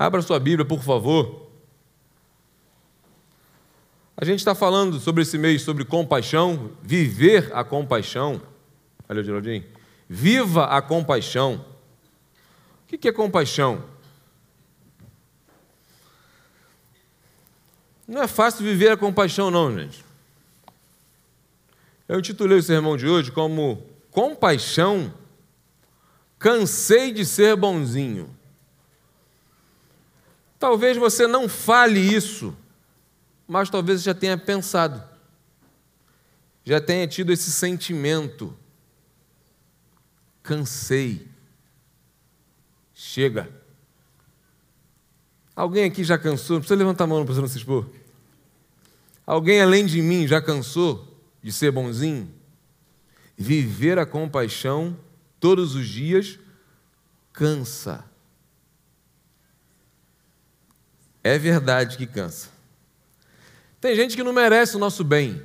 Abra sua Bíblia, por favor. A gente está falando sobre esse mês, sobre compaixão, viver a compaixão. Olha, Geraldinho. Viva a compaixão. O que é compaixão? Não é fácil viver a compaixão, não, gente. Eu intitulei o sermão de hoje como Compaixão, cansei de ser bonzinho. Talvez você não fale isso, mas talvez você já tenha pensado, já tenha tido esse sentimento. Cansei. Chega. Alguém aqui já cansou? Não precisa levantar a mão, não precisa se expor. Alguém além de mim já cansou de ser bonzinho? Viver a compaixão todos os dias cansa. É verdade que cansa. Tem gente que não merece o nosso bem.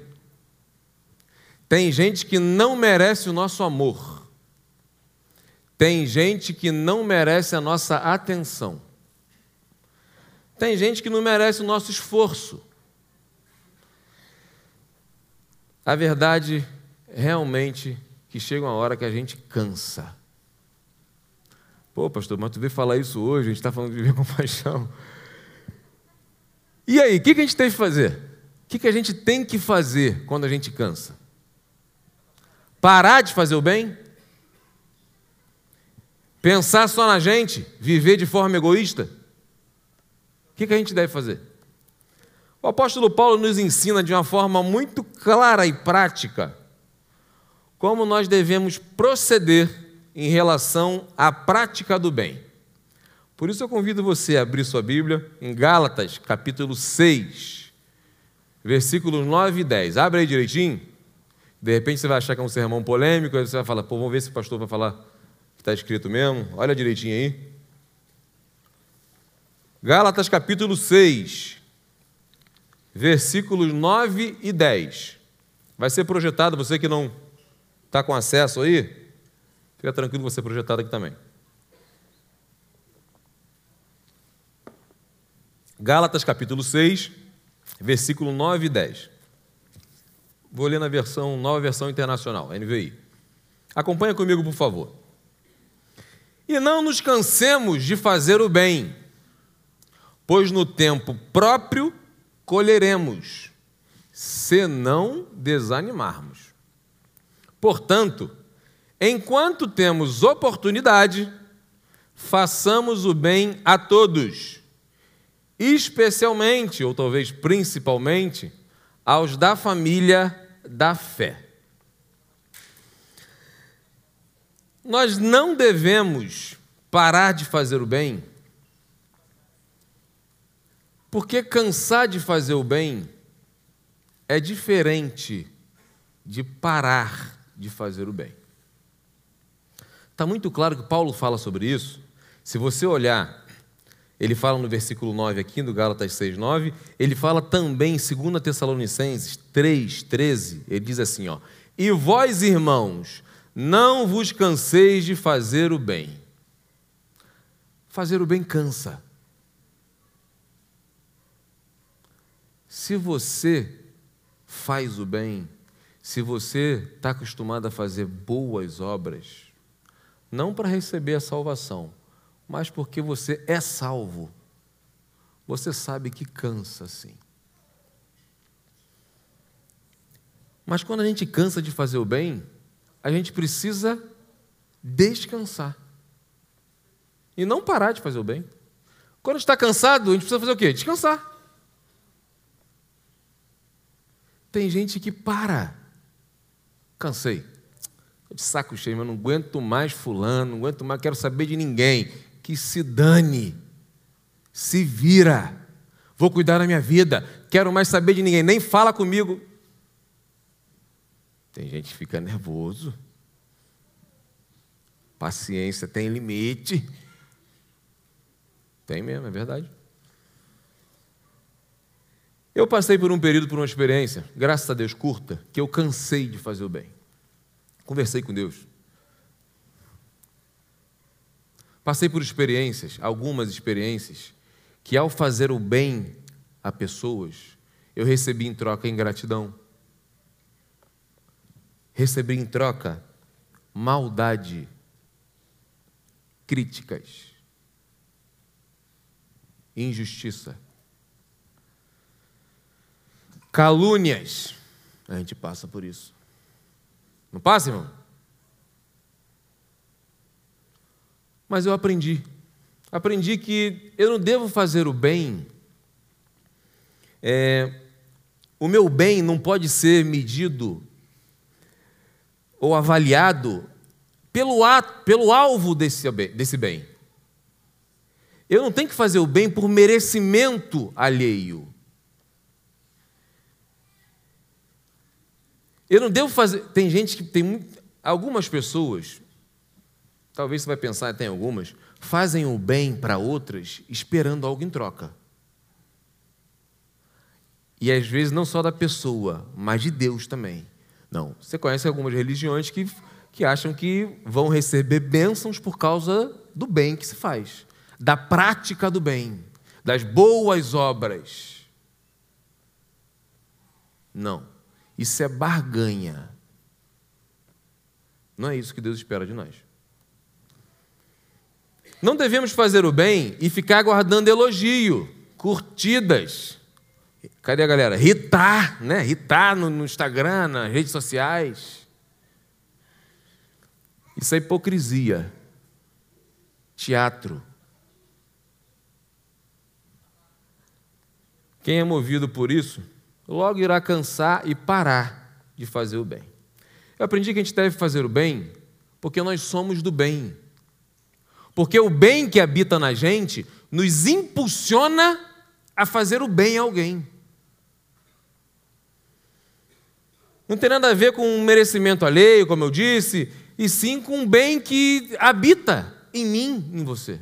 Tem gente que não merece o nosso amor. Tem gente que não merece a nossa atenção. Tem gente que não merece o nosso esforço. A verdade realmente que chega uma hora que a gente cansa. Pô, pastor, mas tu veio falar isso hoje, a gente está falando de viver com paixão. E aí, o que, a gente tem que fazer? O que, que a gente tem que fazer quando a gente cansa? Parar de fazer o bem? Pensar só na gente? Viver de forma egoísta? O que, que a gente deve fazer? O apóstolo Paulo nos ensina de uma forma muito clara e prática como nós devemos proceder em relação à prática do bem. Por isso eu convido você a abrir sua Bíblia em Gálatas, capítulo 6, versículos 9 e 10. Abre aí direitinho. De repente você vai achar que é um sermão polêmico, aí você vai falar, pô, vamos ver se o pastor vai falar que está escrito mesmo. Olha direitinho aí. Gálatas capítulo 6, versículos 9 e 10. Vai ser projetado, você que não está com acesso aí, fica tranquilo, você projetado aqui também. Gálatas capítulo 6, versículo 9 e 10. Vou ler na versão, nova versão internacional, NVI. Acompanha comigo, por favor. E não nos cansemos de fazer o bem, pois no tempo próprio colheremos, se não desanimarmos. Portanto, enquanto temos oportunidade, façamos o bem a todos, especialmente, ou talvez principalmente, aos da família da fé. Nós não devemos parar de fazer o bem porque cansar de fazer o bem é diferente de parar de fazer o bem. Está muito claro que Paulo fala sobre isso. Se você olhar, ele fala no versículo 9 aqui, do Gálatas 6, 9, ele fala também em 2 Tessalonicenses 3, 13, ele diz assim, ó, E vós, irmãos, não vos canseis de fazer o bem. Fazer o bem cansa. Se você faz o bem, se você está acostumado a fazer boas obras, não para receber a salvação, mas porque você é salvo, você sabe que cansa sim. Mas quando a gente cansa de fazer o bem, a gente precisa descansar. E não parar de fazer o bem. Quando está cansado, a gente precisa fazer o quê? Descansar. Tem gente que para. Cansei. De saco cheio, mas não aguento mais fulano, não aguento mais, quero saber de ninguém. Que se dane. Se vira. Vou cuidar da minha vida. Quero mais saber de ninguém. Nem fala comigo. Tem gente que fica nervoso. Paciência tem limite. Tem mesmo, é verdade. Eu passei por um período, por uma experiência, graças a Deus curta, que eu cansei de fazer o bem. Conversei com Deus. Passei por experiências, algumas experiências, que ao fazer o bem a pessoas, eu recebi em troca ingratidão. Recebi em troca maldade, críticas, injustiça, calúnias. A gente passa por isso. Não passa, irmão? Mas eu aprendi. Aprendi que eu não devo fazer o bem. É, o meu bem não pode ser medido ou avaliado pelo, ato, pelo alvo desse, desse bem. Eu não tenho que fazer o bem por merecimento alheio. Eu não devo fazer. Tem gente que tem. Algumas pessoas, talvez você vai pensar, tem algumas, fazem o bem para outras esperando algo em troca. E às vezes não só da pessoa, mas de Deus também. Não. Você conhece algumas religiões que, que acham que vão receber bênçãos por causa do bem que se faz, da prática do bem, das boas obras. Não. Isso é barganha. Não é isso que Deus espera de nós. Não devemos fazer o bem e ficar aguardando elogio, curtidas. Cadê a galera? Ritar, né? Ritar no, no Instagram, nas redes sociais. Isso é hipocrisia. Teatro. Quem é movido por isso, logo irá cansar e parar de fazer o bem. Eu aprendi que a gente deve fazer o bem porque nós somos do bem. Porque o bem que habita na gente nos impulsiona a fazer o bem a alguém. Não tem nada a ver com um merecimento alheio, como eu disse, e sim com um bem que habita em mim, em você.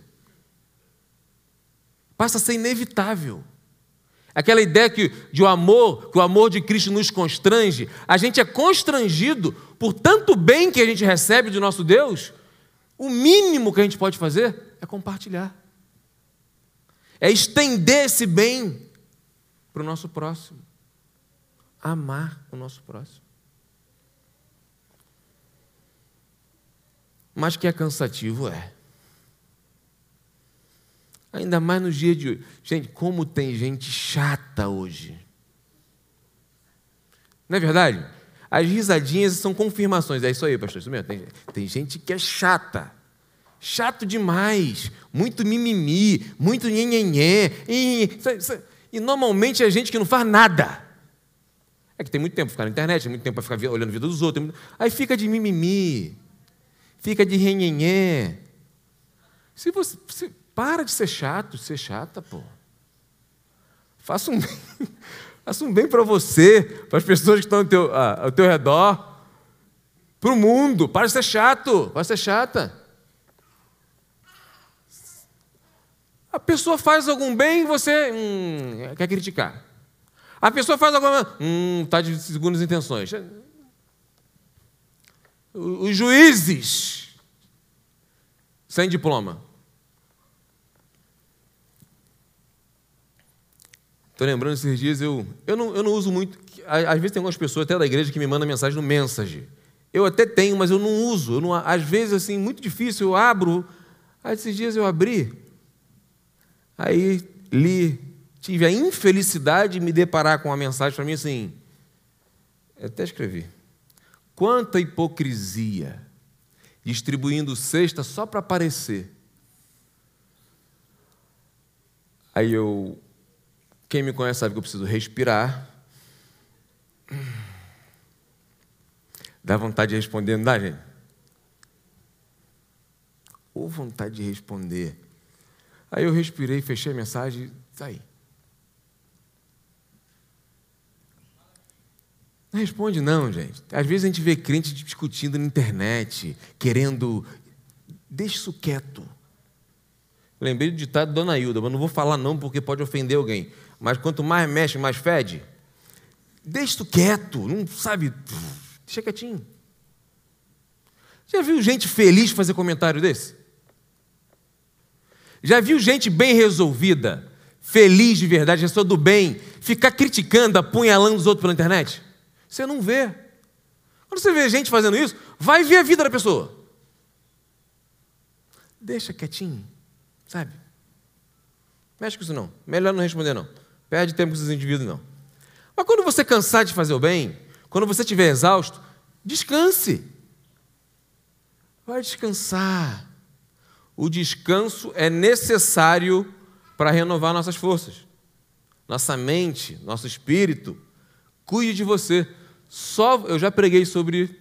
Passa a ser inevitável. Aquela ideia que de o amor, que o amor de Cristo nos constrange, a gente é constrangido por tanto bem que a gente recebe do nosso Deus, o mínimo que a gente pode fazer é compartilhar. É estender esse bem para o nosso próximo. Amar o nosso próximo. Mas que é cansativo, é. Ainda mais nos dias de hoje. Gente, como tem gente chata hoje. Não é verdade? As risadinhas são confirmações. É isso aí, pastor. Isso mesmo. Tem, tem gente que é chata. Chato demais. Muito mimimi. Muito nhenhenhé. E, normalmente é gente que não faz nada. É que tem muito tempo para ficar na internet, tem muito tempo para ficar olhando a vida dos outros. Aí fica de mimimi. Fica de nhenhenhé. Se você, para de ser chato, ser chata, pô. Faça um. Faça um bem para você, para as pessoas que estão ao teu, ah, ao teu redor, para o mundo. Para de ser chato, para de ser chata. A pessoa faz algum bem, você hum, quer criticar. A pessoa faz alguma. Hum, está de segundas intenções. Os juízes sem diploma. Estou lembrando esses dias, eu, eu, não, eu não uso muito. Às vezes tem algumas pessoas até da igreja que me mandam mensagem no Message. Eu até tenho, mas eu não uso. Eu não, às vezes, assim, muito difícil, eu abro. Aí esses dias eu abri. Aí li. Tive a infelicidade de me deparar com uma mensagem para mim assim. Até escrevi. Quanta hipocrisia. Distribuindo cesta só para aparecer. Aí eu quem me conhece sabe que eu preciso respirar. Dá vontade de responder, não dá, gente? Ou vontade de responder. Aí eu respirei, fechei a mensagem e saí. Não responde, não, gente. Às vezes a gente vê crente discutindo na internet, querendo. Deixa isso quieto. Lembrei do ditado da Dona Hilda, mas não vou falar não porque pode ofender alguém mas quanto mais mexe, mais fede. Deixa tu quieto, não sabe, deixa quietinho. Já viu gente feliz fazer comentário desse? Já viu gente bem resolvida feliz de verdade, pessoa do bem, ficar criticando, apunhalando os outros pela internet? Você não vê. Quando você vê gente fazendo isso, vai ver a vida da pessoa. Deixa quietinho, sabe? Mexe com isso não. Melhor não responder não. Perde tempo com esses indivíduos não. Mas quando você cansar de fazer o bem, quando você estiver exausto, descanse. Vai descansar. O descanso é necessário para renovar nossas forças. Nossa mente, nosso espírito. Cuide de você. Só eu já preguei sobre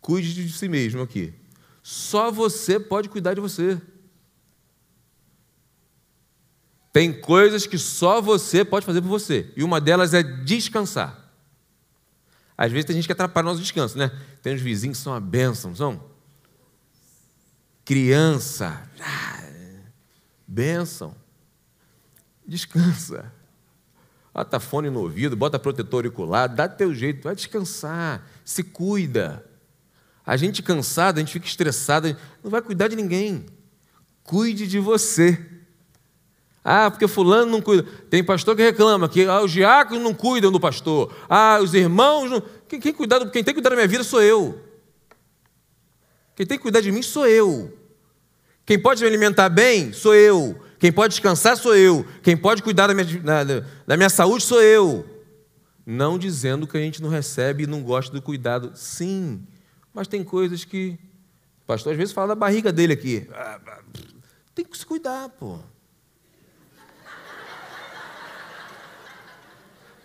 cuide de si mesmo aqui. Só você pode cuidar de você. Tem coisas que só você pode fazer por você. E uma delas é descansar. Às vezes tem gente que atrapalha o nosso descanso, né? Tem uns vizinhos que são uma bênção, são? Criança. Ah, bênção. Descansa. Bota fone no ouvido, bota protetor auricular, dá teu jeito, vai descansar, se cuida. A gente cansado, a gente fica estressado, não vai cuidar de ninguém. Cuide de você. Ah, porque fulano não cuida. Tem pastor que reclama que ah, os diáconos não cuidam do pastor. Ah, os irmãos não. Quem, quem, quem tem que cuidar da minha vida sou eu. Quem tem que cuidar de mim sou eu. Quem pode me alimentar bem sou eu. Quem pode descansar sou eu. Quem pode cuidar da minha, da, da minha saúde sou eu. Não dizendo que a gente não recebe e não gosta do cuidado. Sim, mas tem coisas que. O pastor às vezes fala da barriga dele aqui. Tem que se cuidar, pô.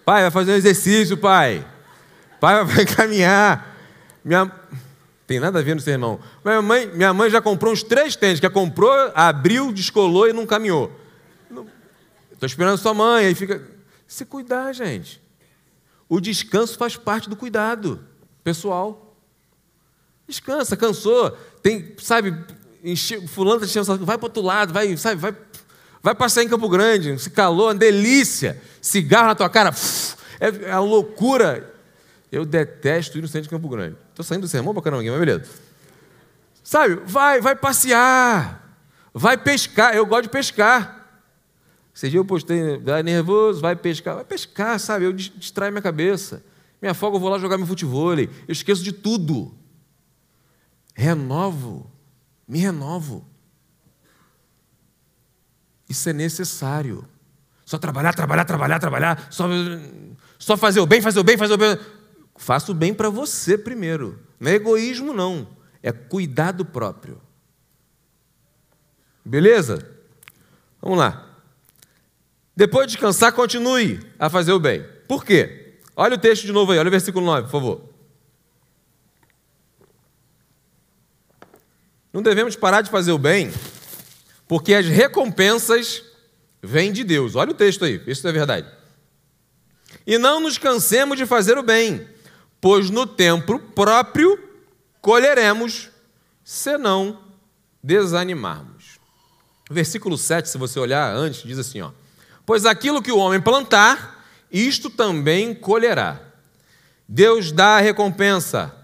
Pai, vai fazer um exercício, pai. Pai, vai caminhar. Minha... Tem nada a ver no sermão. Minha mãe, minha mãe já comprou uns três tênis, que comprou, abriu, descolou e não caminhou. Estou esperando sua mãe, aí fica. Se cuidar, gente. O descanso faz parte do cuidado pessoal. Descansa, cansou. Tem, sabe, enche, fulano está enchendo, vai para outro lado, vai, sabe, vai Vai passar em Campo Grande, se calor, uma delícia. Cigarro na tua cara, é, é a loucura. Eu detesto ir no centro de Campo Grande. Estou saindo do sermão para caramba, mas beleza. Sabe, vai, vai passear, vai pescar. Eu gosto de pescar. Esse dia eu postei, vai nervoso, vai pescar. Vai pescar, sabe? Eu distraio minha cabeça. Minha folga, eu vou lá jogar meu futebol. Eu esqueço de tudo. Renovo, me renovo. Isso é necessário. Só trabalhar, trabalhar, trabalhar, trabalhar, só, só fazer o bem, fazer o bem, fazer o bem. Faça o bem para você primeiro. Não é egoísmo, não. É cuidado próprio. Beleza? Vamos lá. Depois de descansar, continue a fazer o bem. Por quê? Olha o texto de novo aí, olha o versículo 9, por favor. Não devemos parar de fazer o bem porque as recompensas vêm de Deus. Olha o texto aí, isso é verdade. E não nos cansemos de fazer o bem, pois no tempo próprio colheremos, se não desanimarmos. Versículo 7, se você olhar antes, diz assim: ó, Pois aquilo que o homem plantar, isto também colherá. Deus dá a recompensa,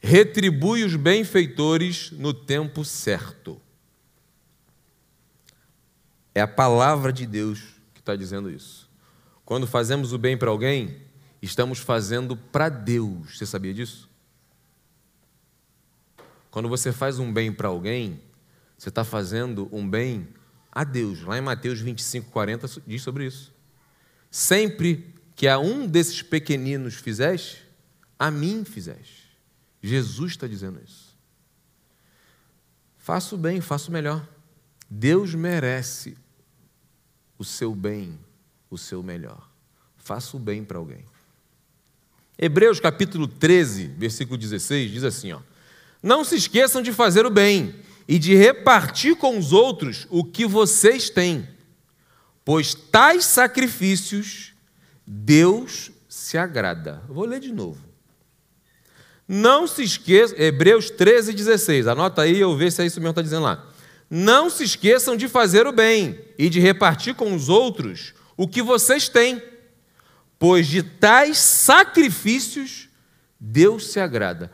retribui os benfeitores no tempo certo. É a palavra de Deus que está dizendo isso. Quando fazemos o bem para alguém, estamos fazendo para Deus. Você sabia disso? Quando você faz um bem para alguém, você está fazendo um bem a Deus. Lá em Mateus 25, 40 diz sobre isso. Sempre que a um desses pequeninos fizeste, a mim fizeste. Jesus está dizendo isso. Faça o bem, faça o melhor. Deus merece o seu bem, o seu melhor. Faça o bem para alguém. Hebreus capítulo 13, versículo 16 diz assim, ó: Não se esqueçam de fazer o bem e de repartir com os outros o que vocês têm, pois tais sacrifícios Deus se agrada. vou ler de novo. Não se esqueça, Hebreus 13, 16. Anota aí, eu ver se é isso mesmo que está dizendo lá. Não se esqueçam de fazer o bem e de repartir com os outros o que vocês têm, pois de tais sacrifícios Deus se agrada.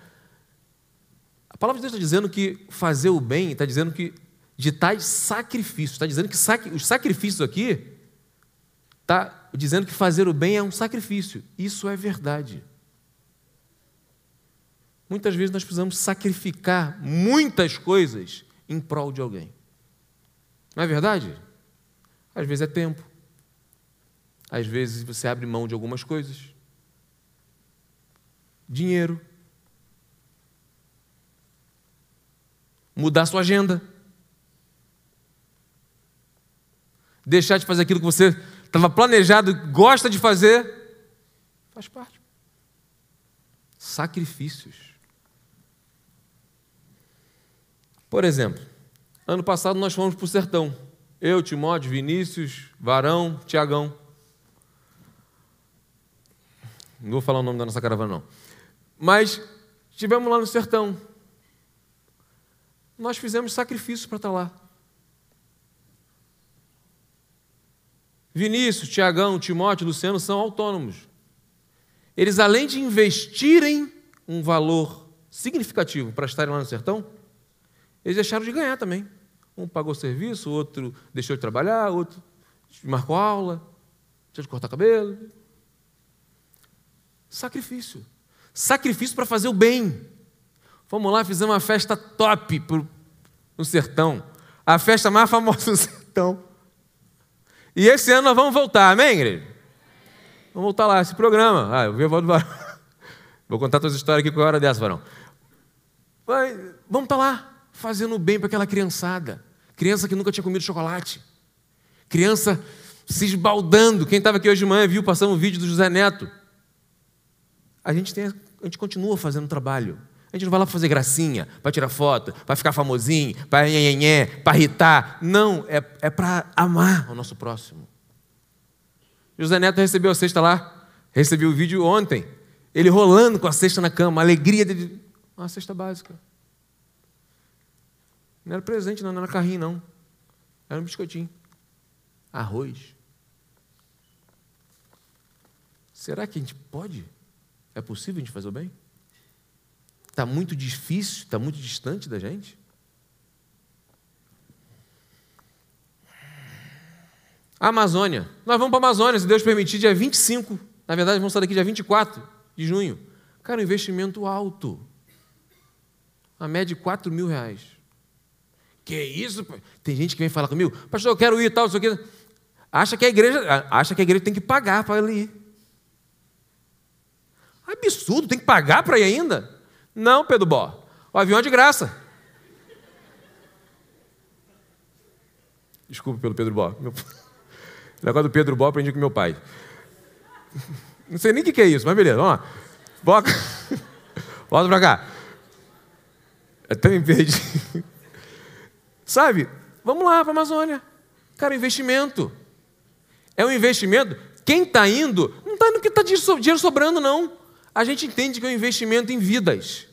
A palavra de Deus está dizendo que fazer o bem, está dizendo que de tais sacrifícios, está dizendo que os sacrifícios aqui está dizendo que fazer o bem é um sacrifício. Isso é verdade. Muitas vezes nós precisamos sacrificar muitas coisas em prol de alguém. Não é verdade? Às vezes é tempo. Às vezes você abre mão de algumas coisas. Dinheiro. Mudar sua agenda. Deixar de fazer aquilo que você estava planejado, gosta de fazer. Faz parte. Sacrifícios. Por exemplo, ano passado nós fomos para o sertão. Eu, Timóteo, Vinícius, Varão, Tiagão. Não vou falar o nome da nossa caravana, não. Mas estivemos lá no sertão. Nós fizemos sacrifícios para estar lá. Vinícius, Tiagão, Timóteo, Luciano são autônomos. Eles, além de investirem um valor significativo para estarem lá no sertão, eles deixaram de ganhar também. Um pagou serviço, outro deixou de trabalhar, outro marcou aula, deixou de cortar cabelo. Sacrifício. Sacrifício para fazer o bem. Fomos lá, fizemos uma festa top no sertão. A festa mais famosa do sertão. E esse ano nós vamos voltar, amém, igreja? Vamos voltar lá, esse programa. Ah, eu vi a voz do. Vou contar todas as histórias aqui com a hora dessa, varão. Vamos estar lá fazendo bem para aquela criançada. Criança que nunca tinha comido chocolate. Criança se esbaldando. Quem estava aqui hoje de manhã viu passando um vídeo do José Neto. A gente, tem, a gente continua fazendo trabalho. A gente não vai lá fazer gracinha, para tirar foto, para ficar famosinho, para nhenhenhé, para irritar. Não, é, é para amar o nosso próximo. José Neto recebeu a cesta lá, recebi o vídeo ontem. Ele rolando com a cesta na cama, alegria dele. Uma cesta básica. Não era presente, não, não era carrinho, não. Era um biscoitinho. Arroz. Será que a gente pode? É possível a gente fazer o bem? Está muito difícil, está muito distante da gente? Amazônia. Nós vamos para a Amazônia, se Deus permitir, dia 25. Na verdade, vamos sair daqui dia 24 de junho. Cara, um investimento alto. A média de 4 mil reais. Que isso? Tem gente que vem falar comigo, pastor, eu quero ir e tal, isso aqui. Acha que a igreja, acha que a igreja tem que pagar para ele ir. Absurdo, tem que pagar para ir ainda? Não, Pedro Bó. O avião é de graça. Desculpa pelo Pedro Bó. Meu... O negócio do Pedro Bó aprendi com meu pai. Não sei nem o que é isso, mas beleza, vamos lá. Volta, Volta para cá. Até me perdi. Sabe? Vamos lá para a Amazônia. Cara, investimento. É um investimento. Quem está indo, não está indo porque está dinheiro sobrando, não. A gente entende que é um investimento em vidas.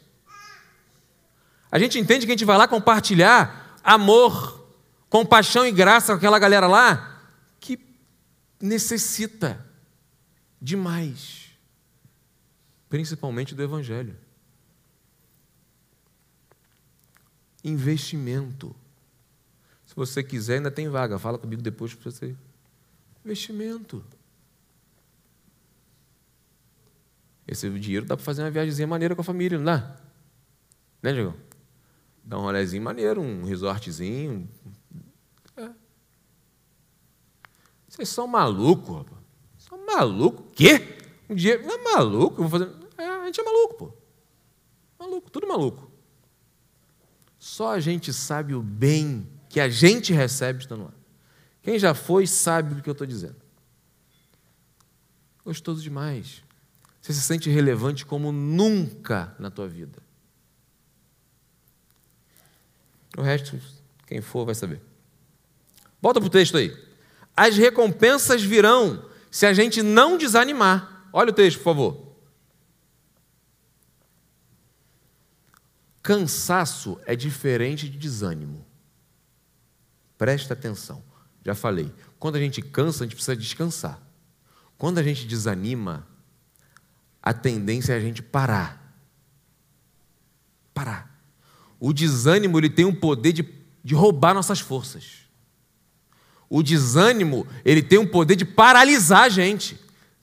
A gente entende que a gente vai lá compartilhar amor, compaixão e graça com aquela galera lá que necessita demais, principalmente do Evangelho. Investimento. Se você quiser, ainda tem vaga. Fala comigo depois para você. Investimento. Esse dinheiro dá para fazer uma viagemzinha maneira com a família, não dá? Né, Diego? Dá um rolezinho maneiro, um resortzinho. É. Vocês são malucos, rapaz. São malucos. Quê? Um dia. Não é maluco? Eu vou fazer. É, a gente é maluco, pô. Maluco, tudo maluco. Só a gente sabe o bem que a gente recebe estando lá. Quem já foi sabe do que eu estou dizendo. Gostoso demais. Você se sente relevante como nunca na tua vida. O resto, quem for vai saber. Volta para o texto aí. As recompensas virão se a gente não desanimar. Olha o texto, por favor. Cansaço é diferente de desânimo. Presta atenção. Já falei. Quando a gente cansa, a gente precisa descansar. Quando a gente desanima, a tendência é a gente parar. Parar. O desânimo ele tem o poder de, de roubar nossas forças. O desânimo, ele tem o poder de paralisar a gente.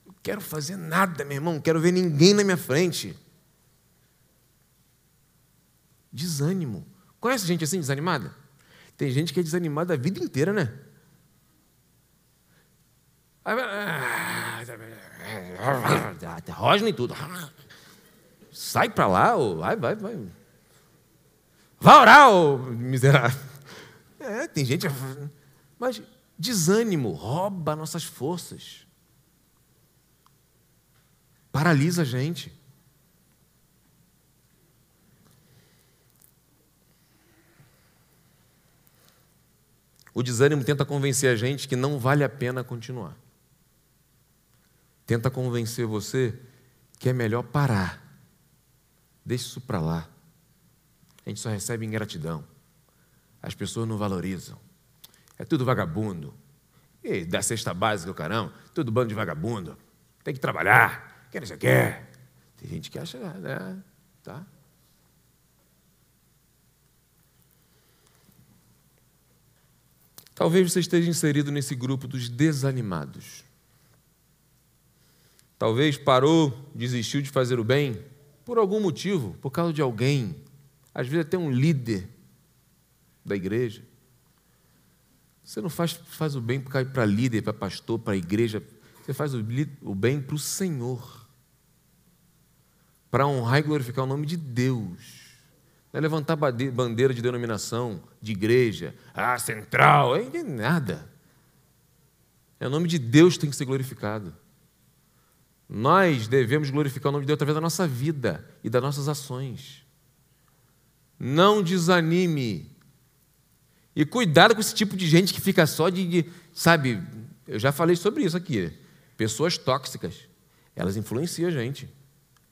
Não quero fazer nada, meu irmão, não quero ver ninguém na minha frente. Desânimo. Conhece gente assim desanimada? Tem gente que é desanimada a vida inteira, né? Rosna e tudo. Sai para lá, vai, vai, vai. Vai orar, ô miserável. É, tem gente. Mas desânimo rouba nossas forças. Paralisa a gente. O desânimo tenta convencer a gente que não vale a pena continuar. Tenta convencer você que é melhor parar. Deixe isso para lá. A gente só recebe ingratidão. As pessoas não valorizam. É tudo vagabundo. E da cesta básica, caramba, tudo bando de vagabundo. Tem que trabalhar. Quer você quer. Tem gente que acha, né? Tá? Talvez você esteja inserido nesse grupo dos desanimados. Talvez parou, desistiu de fazer o bem por algum motivo, por causa de alguém, às vezes até um líder da igreja. Você não faz, faz o bem para líder, para pastor, para igreja, você faz o, o bem para o Senhor, para honrar e glorificar o nome de Deus. Não é levantar bandeira de denominação, de igreja, ah, central, é nada. É o nome de Deus que tem que ser glorificado. Nós devemos glorificar o nome de Deus através da nossa vida e das nossas ações. Não desanime. E cuidado com esse tipo de gente que fica só de, de sabe, eu já falei sobre isso aqui. Pessoas tóxicas, elas influenciam a gente.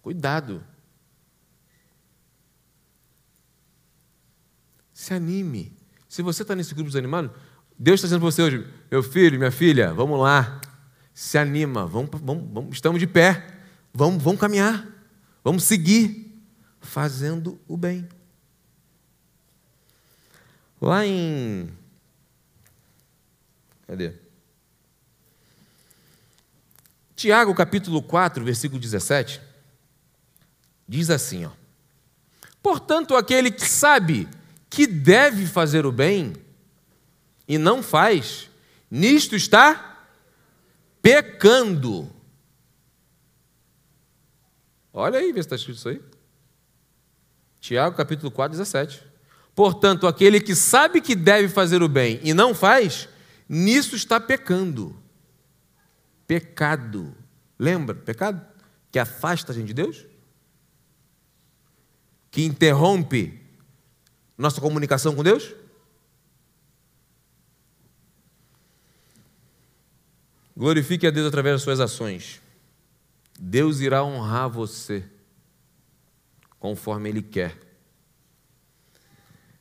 Cuidado. Se anime. Se você está nesse grupo desanimado, Deus está dizendo para você hoje, meu filho, minha filha, vamos lá. Se anima, vamos, vamos, vamos, estamos de pé, vamos, vamos caminhar, vamos seguir fazendo o bem. Lá em. Cadê? Tiago, capítulo 4, versículo 17, diz assim: ó, Portanto, aquele que sabe que deve fazer o bem e não faz, nisto está pecando. Olha aí, vê se está escrito isso aí. Tiago capítulo 4, 17. Portanto, aquele que sabe que deve fazer o bem e não faz, nisso está pecando. Pecado. Lembra? Pecado? Que afasta a gente de Deus? Que interrompe nossa comunicação com Deus? Glorifique a Deus através das suas ações. Deus irá honrar você conforme Ele quer.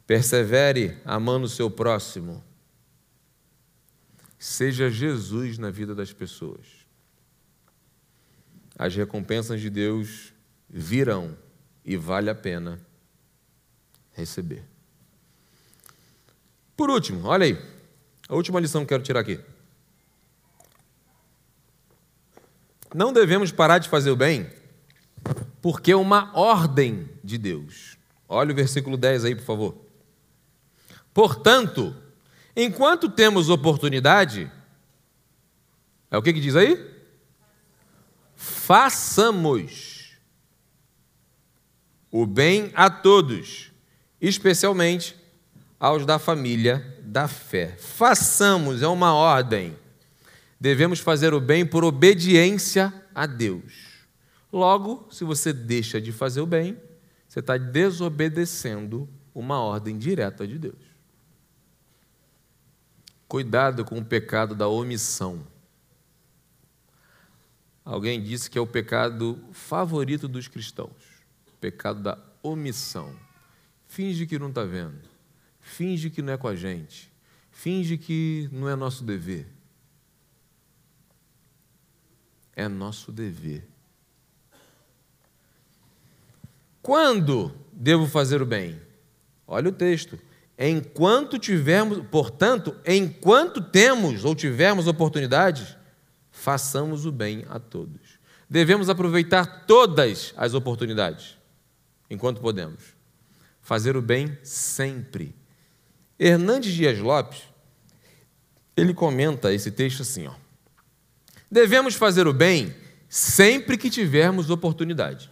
Persevere amando o seu próximo. Seja Jesus na vida das pessoas. As recompensas de Deus virão e vale a pena receber. Por último, olha aí, a última lição que quero tirar aqui. Não devemos parar de fazer o bem, porque é uma ordem de Deus. Olha o versículo 10 aí, por favor. Portanto, enquanto temos oportunidade, é o que, que diz aí? Façamos o bem a todos especialmente aos da família da fé. Façamos, é uma ordem. Devemos fazer o bem por obediência a Deus. Logo, se você deixa de fazer o bem, você está desobedecendo uma ordem direta de Deus. Cuidado com o pecado da omissão. Alguém disse que é o pecado favorito dos cristãos o pecado da omissão. Finge que não está vendo. Finge que não é com a gente. Finge que não é nosso dever. É nosso dever. Quando devo fazer o bem? Olha o texto. Enquanto tivermos, portanto, enquanto temos ou tivermos oportunidades, façamos o bem a todos. Devemos aproveitar todas as oportunidades, enquanto podemos. Fazer o bem sempre. Hernandes Dias Lopes, ele comenta esse texto assim, ó. Devemos fazer o bem sempre que tivermos oportunidade.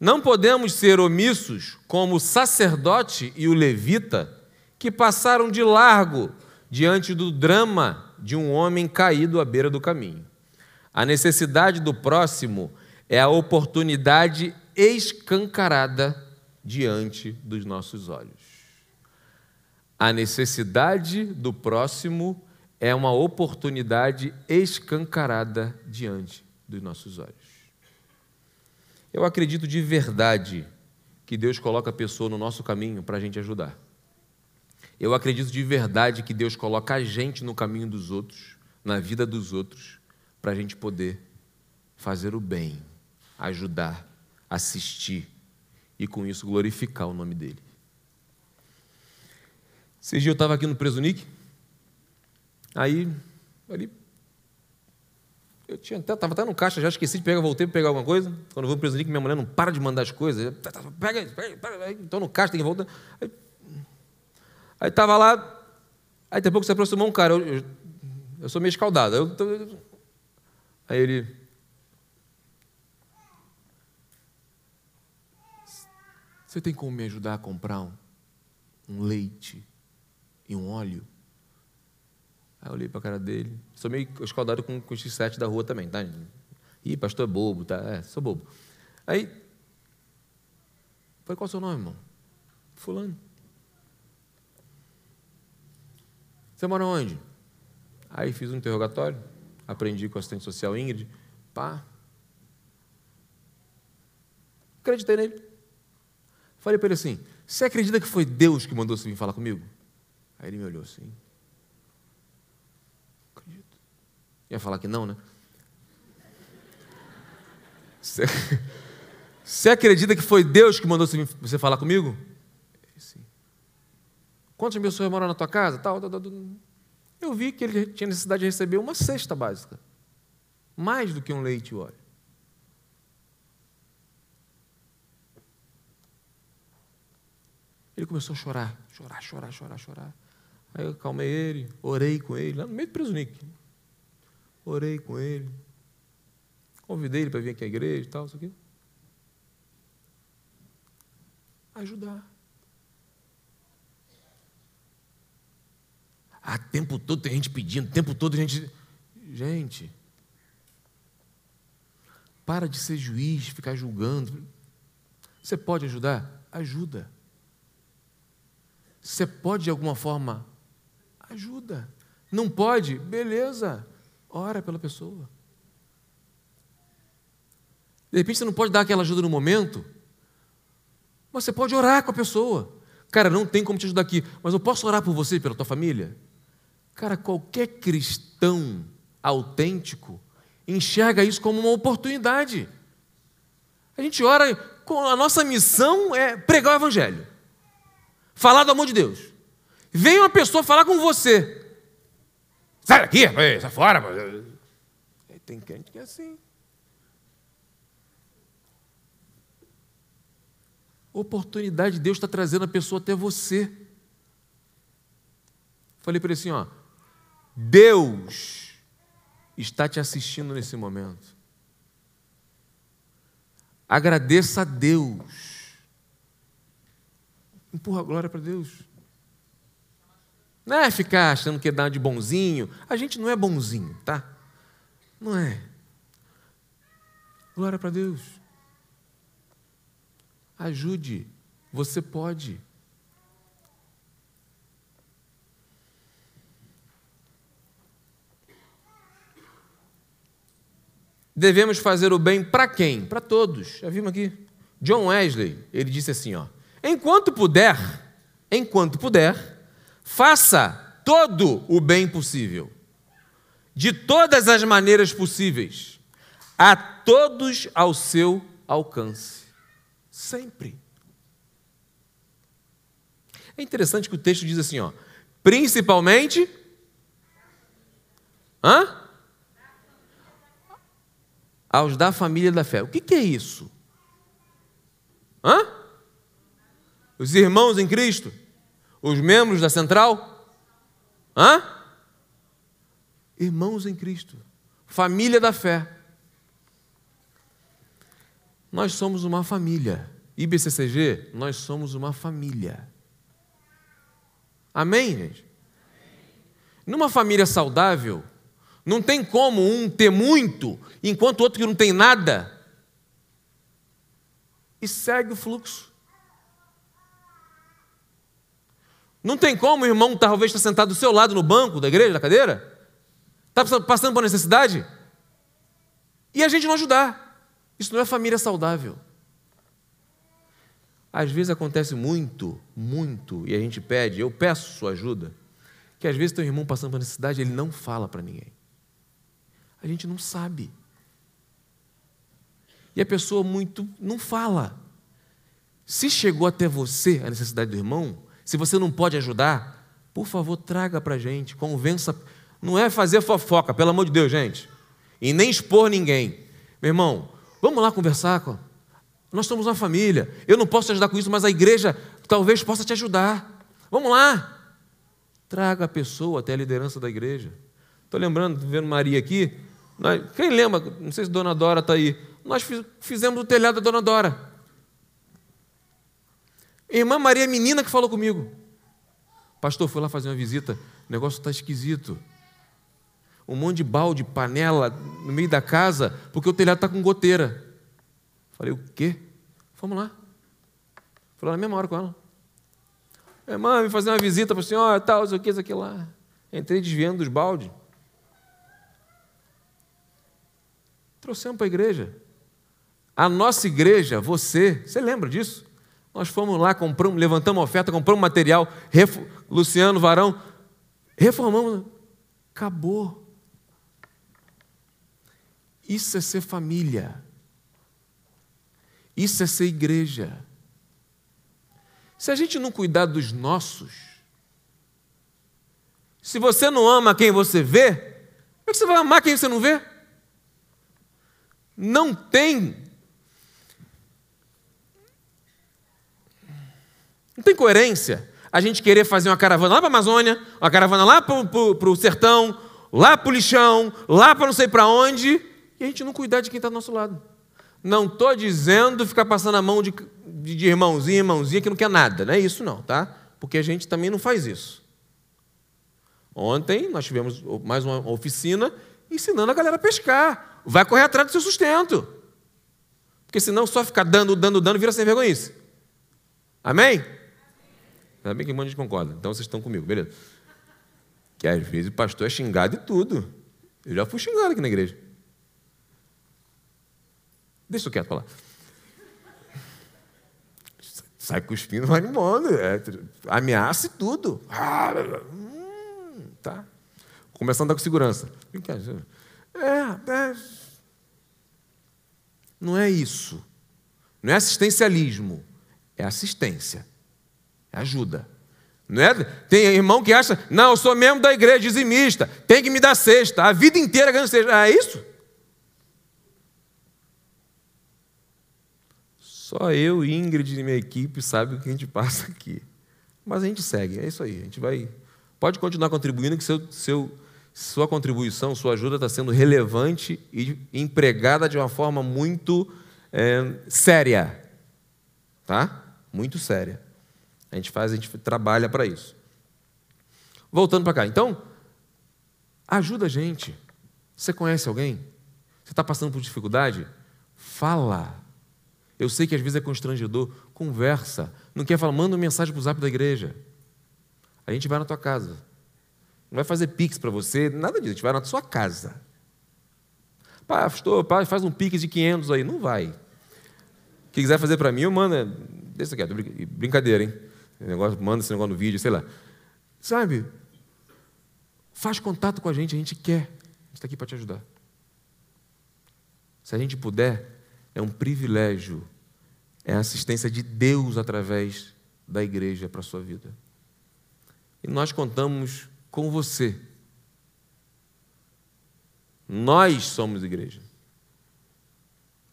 Não podemos ser omissos como o sacerdote e o levita que passaram de largo diante do drama de um homem caído à beira do caminho. A necessidade do próximo é a oportunidade escancarada diante dos nossos olhos. A necessidade do próximo é uma oportunidade escancarada diante dos nossos olhos. Eu acredito de verdade que Deus coloca a pessoa no nosso caminho para a gente ajudar. Eu acredito de verdade que Deus coloca a gente no caminho dos outros, na vida dos outros, para a gente poder fazer o bem, ajudar, assistir e com isso glorificar o nome dele. Esse dia eu estava aqui no Presunic, aí ali eu tinha até, estava até no caixa, já esqueci de pegar, voltei para pegar alguma coisa. Quando eu vou para o Presunic, minha mulher não para de mandar as coisas. Pega, pega, pega, estou no caixa, tem que voltar. Aí estava lá, aí daqui a pouco se aproximou um cara, eu, eu, eu sou meio escaldado. Eu, aí ele. Você tem como me ajudar a comprar um, um leite e um óleo? Aí eu olhei para a cara dele. Sou meio escaldado com, com os sete da rua também, tá? Ih, pastor é bobo, tá? É, sou bobo. Aí, falei, qual o seu nome, irmão? Fulano. Você mora onde? Aí fiz um interrogatório, aprendi com a assistente social Ingrid. Pá. Acreditei nele. Falei para ele assim: Você acredita que foi Deus que mandou você vir falar comigo? Aí ele me olhou assim. Acredito. Ia falar que não, né? Você, você acredita que foi Deus que mandou você falar comigo? Quantas pessoas moram na tua casa? Tal, tal, tal, Eu vi que ele tinha necessidade de receber uma cesta básica. Mais do que um leite e óleo. Ele começou a chorar, chorar, chorar, chorar, chorar. Aí eu calmei ele, orei com ele, lá no meio do presunique. Orei com ele. Convidei ele para vir aqui à igreja e tal, isso aqui. Ajudar. Ah, tempo todo tem gente pedindo, tempo todo tem gente. Gente, para de ser juiz, ficar julgando. Você pode ajudar? Ajuda. Você pode de alguma forma? Ajuda. Não pode? Beleza. Ora pela pessoa. De repente você não pode dar aquela ajuda no momento, mas você pode orar com a pessoa. Cara, não tem como te ajudar aqui, mas eu posso orar por você e pela tua família? Cara, qualquer cristão autêntico enxerga isso como uma oportunidade. A gente ora, a nossa missão é pregar o Evangelho, falar do amor de Deus. Vem uma pessoa falar com você, sai daqui, sai fora. Tem crente que é assim. Oportunidade de Deus está trazendo a pessoa até você. Falei para ele assim: ó, Deus está te assistindo nesse momento. Agradeça a Deus. Empurra a glória para Deus. Não é ficar achando que é dar de bonzinho. A gente não é bonzinho, tá? Não é. Glória para Deus. Ajude. Você pode. devemos fazer o bem para quem? Para todos. Já vimos aqui. John Wesley, ele disse assim, ó: "Enquanto puder, enquanto puder, faça todo o bem possível, de todas as maneiras possíveis, a todos ao seu alcance, sempre. É interessante que o texto diz assim, ó, principalmente. Hã? Aos da família da fé. O que, que é isso? Hã? Os irmãos em Cristo? Os membros da central? Hã? Irmãos em Cristo. Família da fé. Nós somos uma família. IBCCG, nós somos uma família. Amém, gente? Numa família saudável, não tem como um ter muito, enquanto o outro que não tem nada. E segue o fluxo. Não tem como o irmão talvez estar sentado do seu lado no banco da igreja, da cadeira, está passando por necessidade, e a gente não ajudar. Isso não é família saudável. Às vezes acontece muito, muito, e a gente pede, eu peço sua ajuda, que às vezes teu irmão passando por necessidade, ele não fala para ninguém. A gente não sabe. E a pessoa muito não fala. Se chegou até você a necessidade do irmão, se você não pode ajudar, por favor, traga para a gente, convença. Não é fazer fofoca, pelo amor de Deus, gente. E nem expor ninguém. Meu irmão, vamos lá conversar com nós somos uma família. Eu não posso te ajudar com isso, mas a igreja talvez possa te ajudar. Vamos lá. Traga a pessoa até a liderança da igreja. Estou lembrando, vendo Maria aqui. quem lembra? Não sei se Dona Dora está aí. Nós fizemos o telhado da Dona Dora. Irmã Maria, menina que falou comigo. Pastor, fui lá fazer uma visita. O negócio está esquisito. Um monte de balde, panela no meio da casa, porque o telhado está com goteira. Falei, o quê? Vamos lá. Falei na mesma hora com ela. Irmã, vim fazer uma visita para a senhora, tal, isso aqui, isso aqui lá. Entrei desviando dos baldes. Trouxemos para a igreja. A nossa igreja, você, você lembra disso? Nós fomos lá, compramos, levantamos oferta, compramos material, ref... Luciano, Varão, reformamos. Acabou. Isso é ser família. Isso é ser igreja. Se a gente não cuidar dos nossos, se você não ama quem você vê, como é que você vai amar quem você não vê? Não tem. Não tem coerência a gente querer fazer uma caravana lá para a Amazônia, uma caravana lá para o sertão, lá para o lixão, lá para não sei para onde, e a gente não cuidar de quem está do nosso lado. Não estou dizendo ficar passando a mão de, de irmãozinho, irmãozinha que não quer nada, não é isso não, tá? Porque a gente também não faz isso. Ontem nós tivemos mais uma oficina ensinando a galera a pescar. Vai correr atrás do seu sustento. Porque senão só ficar dando, dando, dando, vira sem vergonha. Amém? Ainda bem que um monte de gente concorda. Então vocês estão comigo, beleza. Que às vezes o pastor é xingado e tudo. Eu já fui xingado aqui na igreja. Deixa isso quieto lá. Sai cuspindo, vai embora. É, ameaça e tudo. Ah, hum, tá. Começando a dar com segurança. É, é. Não é isso. Não é assistencialismo. É assistência. Ajuda. Não é? Tem irmão que acha, não, eu sou membro da igreja dizimista, tem que me dar cesta, a vida inteira ganhando cesta. É isso? Só eu, Ingrid e minha equipe sabe o que a gente passa aqui. Mas a gente segue, é isso aí. A gente vai. Pode continuar contribuindo, que seu, seu, sua contribuição, sua ajuda está sendo relevante e empregada de uma forma muito é, séria. Tá? Muito séria. A gente faz, a gente trabalha para isso. Voltando para cá. Então, ajuda a gente. Você conhece alguém? Você está passando por dificuldade? Fala. Eu sei que às vezes é constrangedor. Conversa. Não quer falar, manda uma mensagem para o zap da igreja. A gente vai na tua casa. Não vai fazer pix para você, nada disso. A gente vai na sua casa. Pastor, pai, faz um pix de 500 aí. Não vai. Quem quiser fazer para mim, eu mando. Deixa aqui, brincadeira, hein? Negócio, manda esse negócio no vídeo, sei lá. Sabe? Faz contato com a gente, a gente quer. A gente está aqui para te ajudar. Se a gente puder, é um privilégio, é a assistência de Deus através da igreja para a sua vida. E nós contamos com você. Nós somos igreja.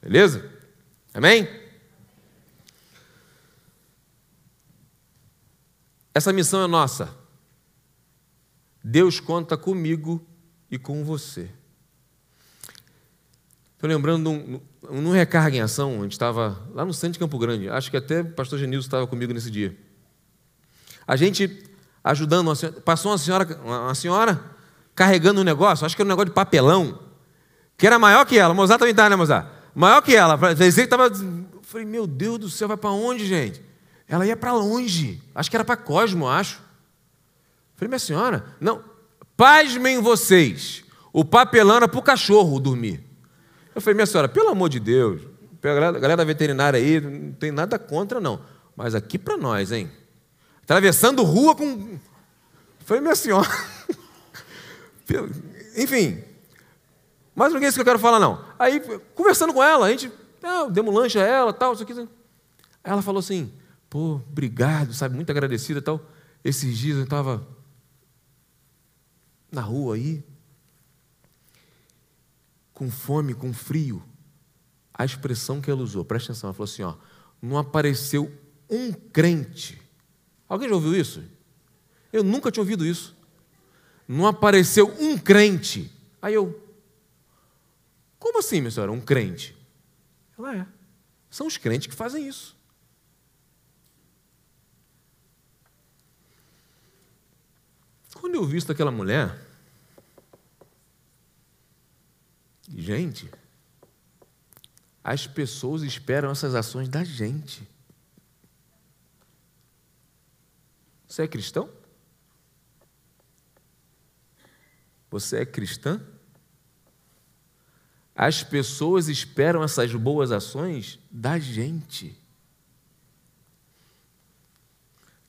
Beleza? Amém? Essa missão é nossa. Deus conta comigo e com você. Estou lembrando num, num recarga em ação, a gente estava lá no centro de Campo Grande, acho que até o pastor Genilson estava comigo nesse dia. A gente ajudando, uma senhora, passou uma senhora, uma senhora carregando um negócio, acho que era um negócio de papelão, que era maior que ela. Mozart também está, né, Mozart? Maior que ela. Estava. Falei, meu Deus do céu, vai para onde, gente? Ela ia para longe. Acho que era para Cosmo, acho. Falei, minha senhora, não. Pasmem vocês. O papelão era para o cachorro dormir. Eu falei, minha senhora, pelo amor de Deus, a galera da veterinária aí, não tem nada contra, não. Mas aqui para nós, hein? Atravessando rua com. Falei, minha senhora. Enfim. Mas não é isso que eu quero falar, não. Aí, conversando com ela, a gente. Ah, demos lanche a ela, tal, isso aqui. Aí ela falou assim: pô, obrigado, sabe, muito agradecida tal. Esses dias eu estava na rua aí, com fome, com frio. A expressão que ela usou, presta atenção, ela falou assim: ó, não apareceu um crente. Alguém já ouviu isso? Eu nunca tinha ouvido isso. Não apareceu um crente. Aí eu, como assim, minha senhora? Um crente? Ela é. São os crentes que fazem isso. Quando eu visto aquela mulher, Gente, as pessoas esperam essas ações da gente. Você é cristão? Você é cristã? As pessoas esperam essas boas ações da gente.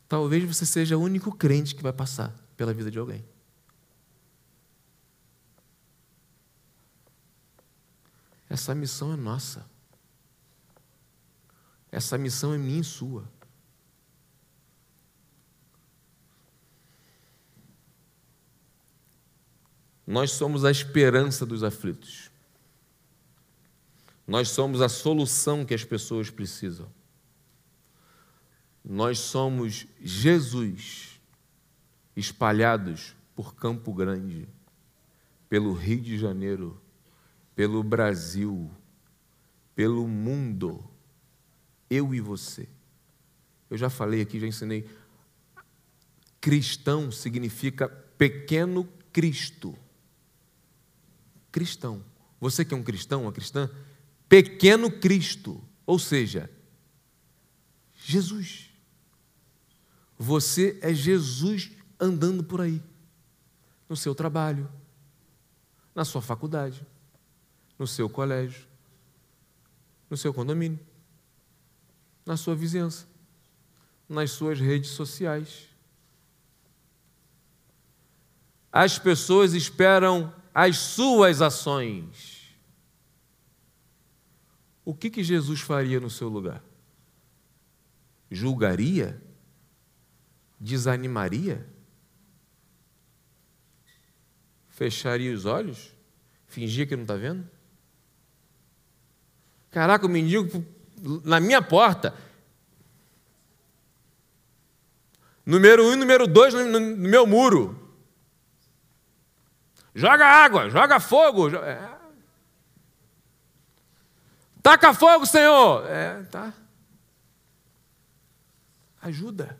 Talvez você seja o único crente que vai passar pela vida de alguém. Essa missão é nossa. Essa missão é minha e sua. Nós somos a esperança dos aflitos. Nós somos a solução que as pessoas precisam. Nós somos Jesus espalhados por Campo Grande, pelo Rio de Janeiro, pelo Brasil, pelo mundo, eu e você. Eu já falei aqui, já ensinei. Cristão significa pequeno Cristo. Cristão. Você que é um cristão, uma cristã, pequeno Cristo, ou seja, Jesus. Você é Jesus andando por aí, no seu trabalho, na sua faculdade no seu colégio, no seu condomínio, na sua vizinhança, nas suas redes sociais. As pessoas esperam as suas ações. O que, que Jesus faria no seu lugar? Julgaria? Desanimaria? Fecharia os olhos? Fingia que não está vendo? Caraca, o mendigo na minha porta. Número um e número dois no, meu muro. Joga água, joga fogo. É. Taca fogo, Senhor. É, tá. Ajuda.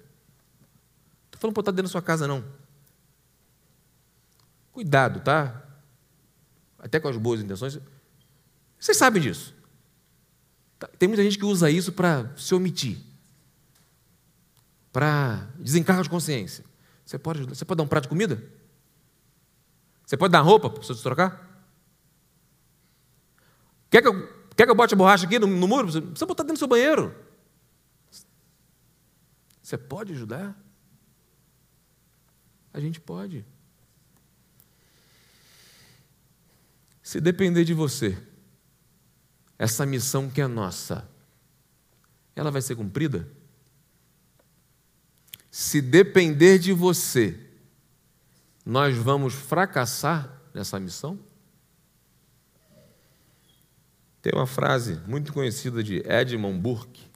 Estou falando para estar dentro da sua casa, não. Cuidado, tá? Até com as boas intenções. Vocês sabem disso. Tá, tem muita gente que usa isso para se omitir, para desencargo de consciência. Você pode, você pode dar um prato de comida? Você pode dar roupa para você trocar? Quer que, eu, quer que eu bote a borracha aqui no, no muro? Você precisa botar dentro do seu banheiro. Você pode ajudar? A gente pode. Se depender de você, essa missão que é nossa, ela vai ser cumprida? se depender de você, nós vamos fracassar nessa missão? Tem uma frase muito conhecida de Edmund Burke.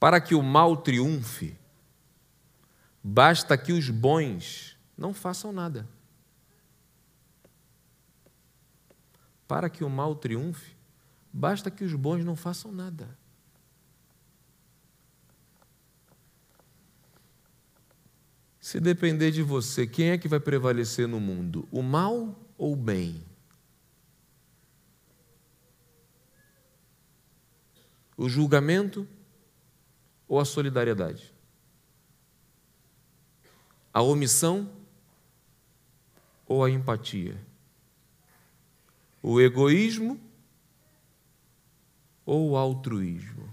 Para que o mal triunfe, basta que os bons não façam nada. Para que o mal triunfe, basta que os bons não façam nada. Se depender de você, quem é que vai prevalecer no mundo? O mal ou o bem? O julgamento ou a solidariedade? A omissão ou a empatia? O egoísmo ou o altruísmo?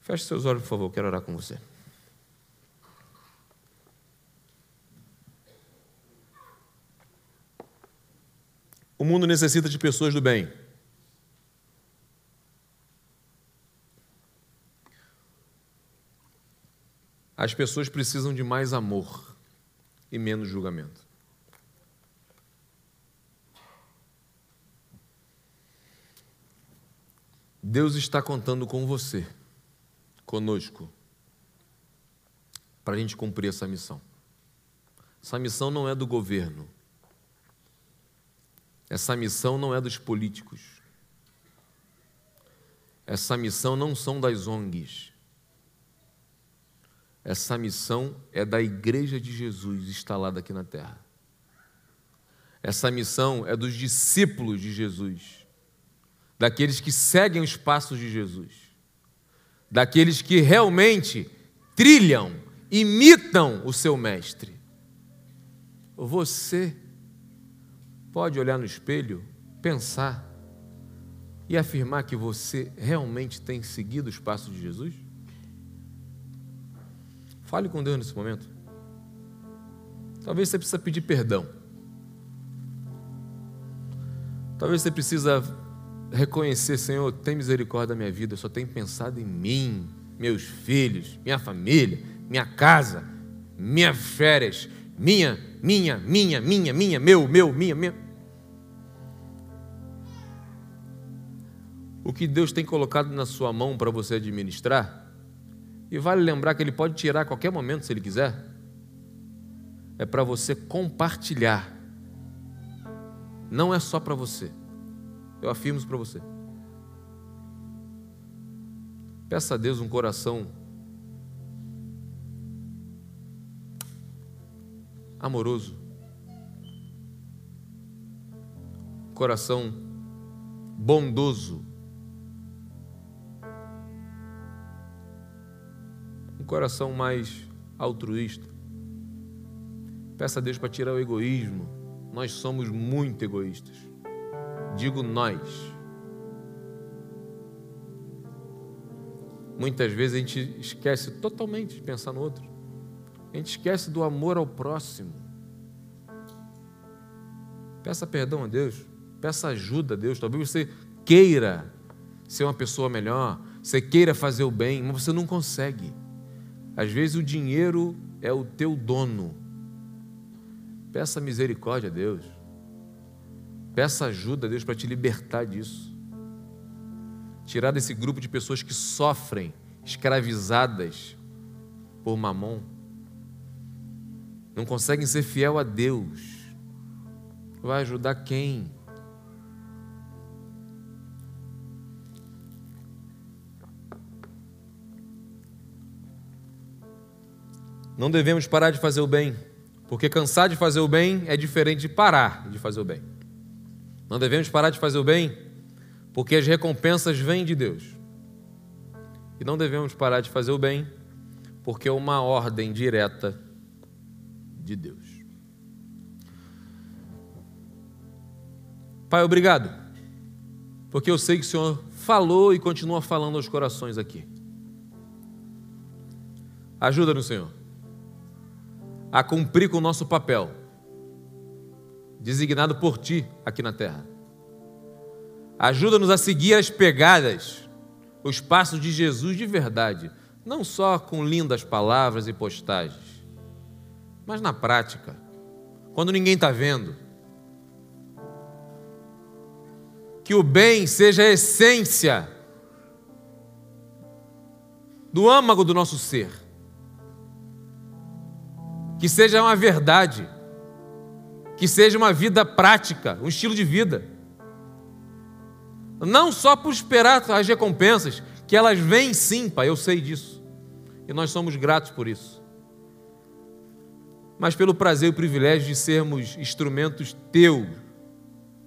Feche seus olhos, por favor, quero orar com você. O mundo necessita de pessoas do bem. As pessoas precisam de mais amor e menos julgamento. Deus está contando com você, conosco, para a gente cumprir essa missão. Essa missão não é do governo. Essa missão não é dos políticos. Essa missão não são das ONGs. Essa missão é da Igreja de Jesus instalada aqui na terra. Essa missão é dos discípulos de Jesus, daqueles que seguem os passos de Jesus, daqueles que realmente trilham, imitam o seu Mestre. Você pode olhar no espelho, pensar e afirmar que você realmente tem seguido os passos de Jesus? Fale com Deus nesse momento. Talvez você precisa pedir perdão. Talvez você precisa reconhecer, Senhor, tem misericórdia da minha vida, eu só tenho pensado em mim, meus filhos, minha família, minha casa, minhas férias, minha, minha, minha, minha, minha, meu, meu, minha, minha. O que Deus tem colocado na sua mão para você administrar, e vale lembrar que ele pode tirar a qualquer momento se ele quiser. É para você compartilhar. Não é só para você. Eu afirmo isso para você. Peça a Deus um coração amoroso, coração bondoso, coração mais altruísta. Peça a Deus para tirar o egoísmo. Nós somos muito egoístas. Digo nós. Muitas vezes a gente esquece totalmente de pensar no outro. A gente esquece do amor ao próximo. Peça perdão a Deus. Peça ajuda a Deus. Talvez você queira ser uma pessoa melhor. Você queira fazer o bem, mas você não consegue. Às vezes o dinheiro é o teu dono. Peça misericórdia a Deus. Peça ajuda a Deus para te libertar disso. Tirar desse grupo de pessoas que sofrem, escravizadas por mamon. Não conseguem ser fiel a Deus. Vai ajudar quem? Não devemos parar de fazer o bem, porque cansar de fazer o bem é diferente de parar de fazer o bem. Não devemos parar de fazer o bem, porque as recompensas vêm de Deus. E não devemos parar de fazer o bem, porque é uma ordem direta de Deus. Pai, obrigado, porque eu sei que o Senhor falou e continua falando aos corações aqui. Ajuda-nos, Senhor a cumprir com o nosso papel, designado por Ti aqui na terra. Ajuda-nos a seguir as pegadas os passos de Jesus de verdade, não só com lindas palavras e postagens, mas na prática, quando ninguém está vendo. Que o bem seja a essência do âmago do nosso ser. Que seja uma verdade. Que seja uma vida prática, um estilo de vida. Não só por esperar as recompensas, que elas vêm sim, Pai, eu sei disso. E nós somos gratos por isso. Mas pelo prazer e privilégio de sermos instrumentos teus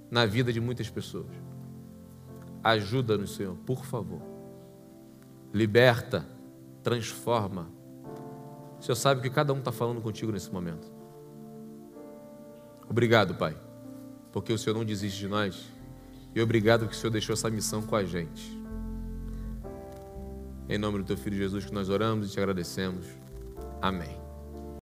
na vida de muitas pessoas. Ajuda-nos, Senhor, por favor. Liberta transforma. O Senhor sabe que cada um está falando contigo nesse momento. Obrigado, Pai, porque o Senhor não desiste de nós. E obrigado que o Senhor deixou essa missão com a gente. Em nome do Teu Filho Jesus que nós oramos e te agradecemos. Amém.